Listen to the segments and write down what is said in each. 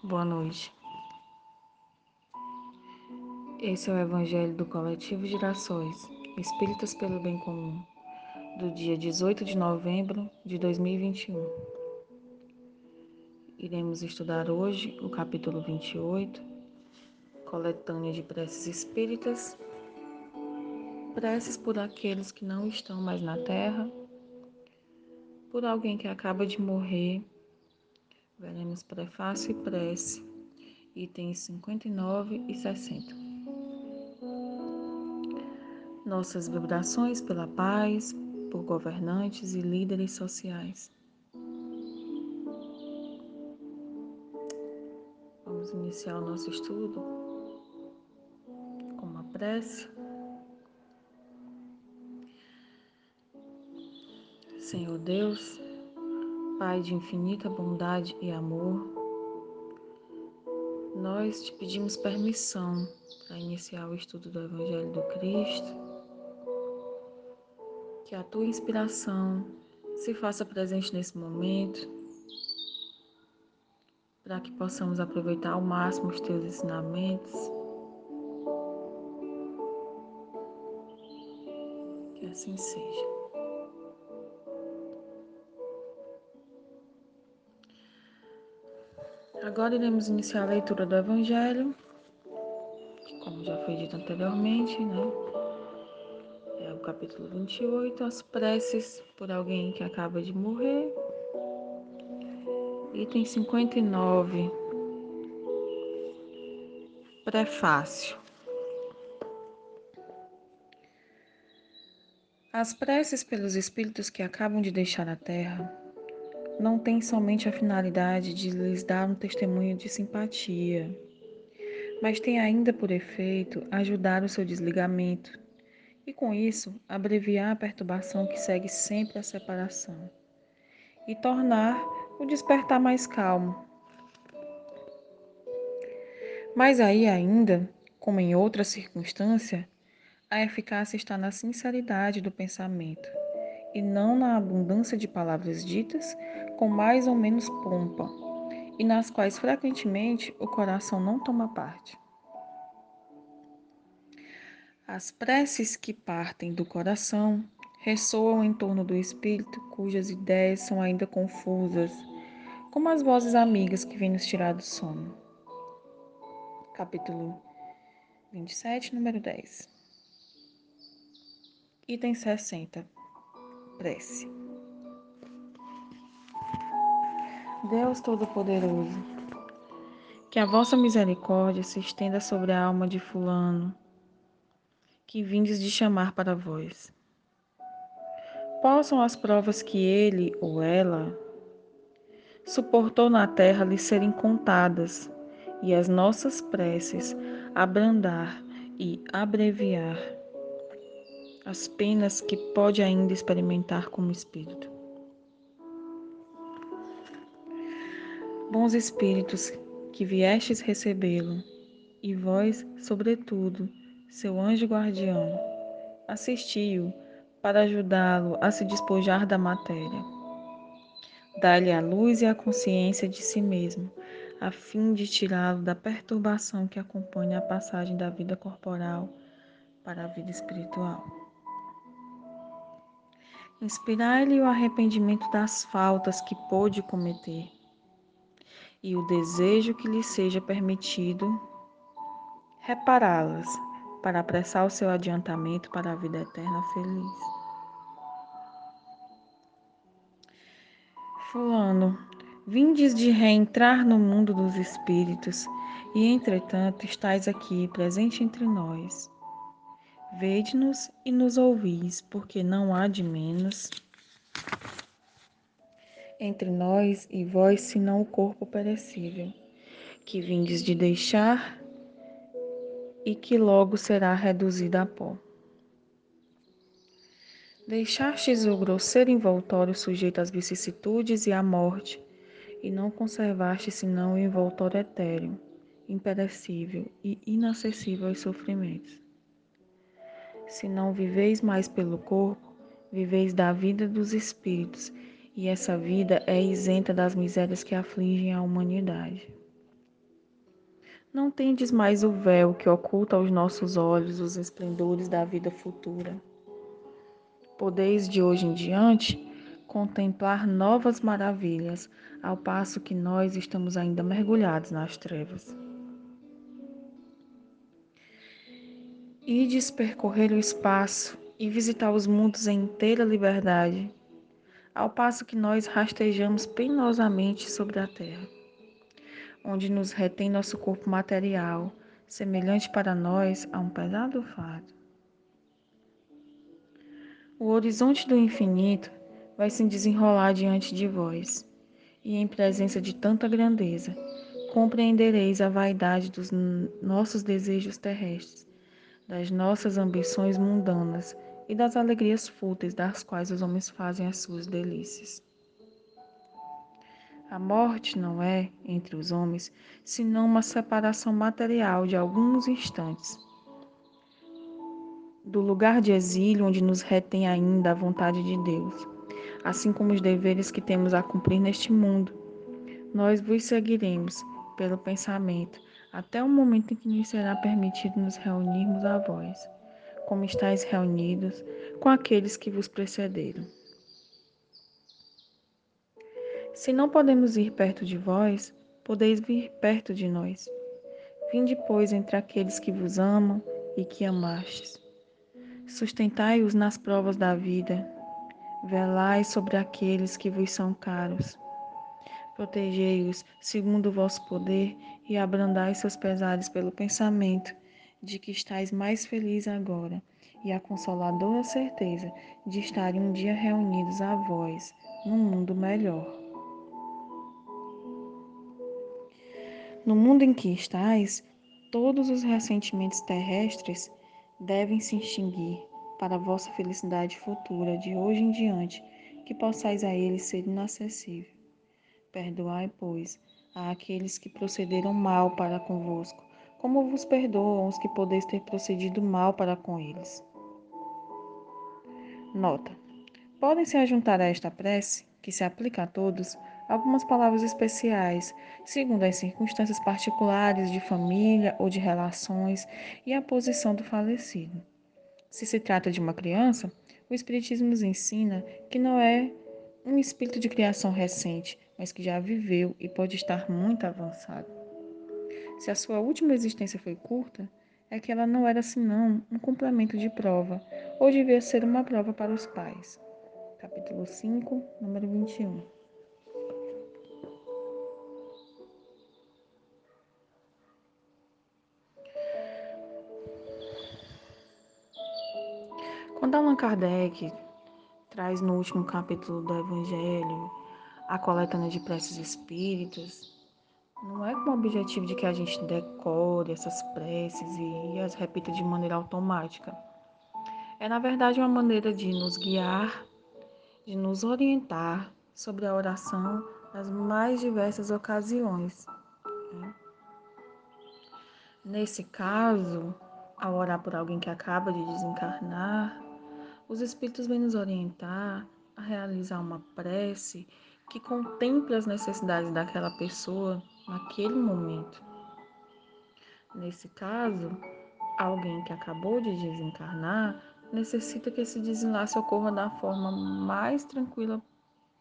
Boa noite. Esse é o Evangelho do Coletivo Girassóis, Espíritas pelo Bem Comum, do dia 18 de novembro de 2021. Iremos estudar hoje o capítulo 28, Coletânea de Preces Espíritas, preces por aqueles que não estão mais na Terra, por alguém que acaba de morrer. Veremos prefácio e prece, itens 59 e 60 nossas vibrações pela paz, por governantes e líderes sociais. Vamos iniciar o nosso estudo com uma prece. Senhor Deus, Pai de infinita bondade e amor, nós te pedimos permissão para iniciar o estudo do Evangelho do Cristo que a tua inspiração se faça presente nesse momento, para que possamos aproveitar ao máximo os teus ensinamentos. Que assim seja. Agora iremos iniciar a leitura do Evangelho, como já foi dito anteriormente, né? capítulo 28, as preces por alguém que acaba de morrer. Item 59, prefácio. As preces pelos espíritos que acabam de deixar a Terra não têm somente a finalidade de lhes dar um testemunho de simpatia, mas têm ainda por efeito ajudar o seu desligamento e com isso abreviar a perturbação que segue sempre a separação e tornar o despertar mais calmo. Mas aí ainda, como em outra circunstância, a eficácia está na sinceridade do pensamento e não na abundância de palavras ditas com mais ou menos pompa e nas quais frequentemente o coração não toma parte. As preces que partem do coração ressoam em torno do espírito cujas ideias são ainda confusas, como as vozes amigas que vêm nos tirar do sono. Capítulo 27, número 10. Item 60. Prece. Deus Todo-Poderoso, que a vossa misericórdia se estenda sobre a alma de Fulano que vindes de chamar para vós. Possam as provas que ele ou ela suportou na terra lhe serem contadas e as nossas preces abrandar e abreviar as penas que pode ainda experimentar como espírito. Bons espíritos que viestes recebê-lo, e vós, sobretudo, seu anjo guardião, assistiu para ajudá-lo a se despojar da matéria. Dá-lhe a luz e a consciência de si mesmo, a fim de tirá-lo da perturbação que acompanha a passagem da vida corporal para a vida espiritual. Inspirai-lhe o arrependimento das faltas que pôde cometer e o desejo que lhe seja permitido repará-las para apressar o seu adiantamento para a vida eterna feliz. Fulano, vindes de reentrar no mundo dos espíritos, e entretanto estais aqui presente entre nós. Vede-nos e nos ouvis, porque não há de menos entre nós e vós senão o corpo perecível, que vindes de deixar e que logo será reduzida a pó. Deixastes o grosseiro envoltório sujeito às vicissitudes e à morte, e não conservaste senão o envoltório etéreo, imperecível e inacessível aos sofrimentos. Se não viveis mais pelo corpo, viveis da vida dos espíritos, e essa vida é isenta das misérias que afligem a humanidade. Não tendes mais o véu que oculta aos nossos olhos os esplendores da vida futura. Podeis de hoje em diante contemplar novas maravilhas, ao passo que nós estamos ainda mergulhados nas trevas. Ides percorrer o espaço e visitar os mundos em inteira liberdade, ao passo que nós rastejamos penosamente sobre a terra, onde nos retém nosso corpo material, semelhante para nós a um pesado fardo. O horizonte do infinito vai se desenrolar diante de vós, e em presença de tanta grandeza, compreendereis a vaidade dos nossos desejos terrestres das nossas ambições mundanas e das alegrias fúteis das quais os homens fazem as suas delícias. A morte não é, entre os homens, senão uma separação material de alguns instantes. Do lugar de exílio onde nos retém ainda a vontade de Deus, assim como os deveres que temos a cumprir neste mundo. Nós vos seguiremos pelo pensamento até o momento em que nos será permitido nos reunirmos a vós, como estáis reunidos com aqueles que vos precederam. Se não podemos ir perto de vós, podeis vir perto de nós. Vinde, pois, entre aqueles que vos amam e que amastes. Sustentai-os nas provas da vida. Velai sobre aqueles que vos são caros Protegei-os segundo o vosso poder e abrandai seus pesares pelo pensamento de que estáis mais feliz agora e a consoladora certeza de estarem um dia reunidos a vós num mundo melhor. No mundo em que estáis, todos os ressentimentos terrestres devem se extinguir para a vossa felicidade futura de hoje em diante, que possais a eles ser inacessível. Perdoai, pois, a aqueles que procederam mal para convosco, como vos perdoam os que podeis ter procedido mal para com eles. Nota: podem se ajuntar a esta prece, que se aplica a todos, algumas palavras especiais, segundo as circunstâncias particulares de família ou de relações e a posição do falecido. Se se trata de uma criança, o Espiritismo nos ensina que não é um espírito de criação recente, mas que já viveu e pode estar muito avançado. Se a sua última existência foi curta, é que ela não era senão um complemento de prova, ou devia ser uma prova para os pais. Capítulo 5, número 21. Quando Allan Kardec traz no último capítulo do Evangelho a coletânea de preces espíritas, não é com o objetivo de que a gente decore essas preces e as repita de maneira automática. É, na verdade, uma maneira de nos guiar, de nos orientar sobre a oração nas mais diversas ocasiões. Né? Nesse caso, ao orar por alguém que acaba de desencarnar, os Espíritos vêm nos orientar a realizar uma prece que contemple as necessidades daquela pessoa naquele momento. Nesse caso, alguém que acabou de desencarnar necessita que esse desenlace ocorra da forma mais tranquila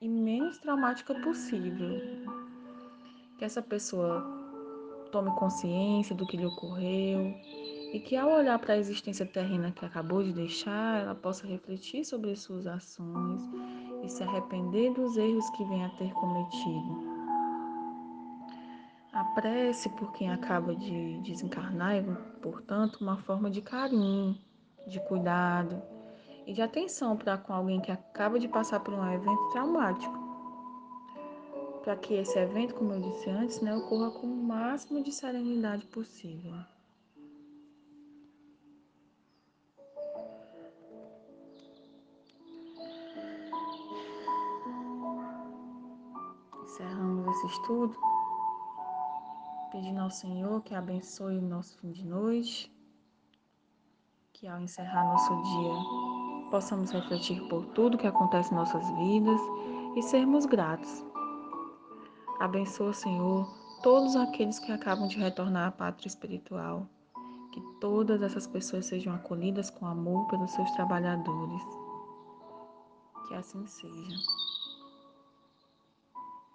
e menos traumática possível. Que essa pessoa tome consciência do que lhe ocorreu e que, ao olhar para a existência terrena que acabou de deixar, ela possa refletir sobre as suas ações e se arrepender dos erros que venha a ter cometido. A prece por quem acaba de desencarnar é, portanto, uma forma de carinho, de cuidado e de atenção para com alguém que acaba de passar por um evento traumático. Para que esse evento, como eu disse antes, né, ocorra com o máximo de serenidade possível. Esse estudo pedindo ao Senhor que abençoe o nosso fim de noite, que ao encerrar nosso dia possamos refletir por tudo que acontece em nossas vidas e sermos gratos. Abençoa, Senhor, todos aqueles que acabam de retornar à pátria espiritual. Que todas essas pessoas sejam acolhidas com amor pelos seus trabalhadores. Que assim seja.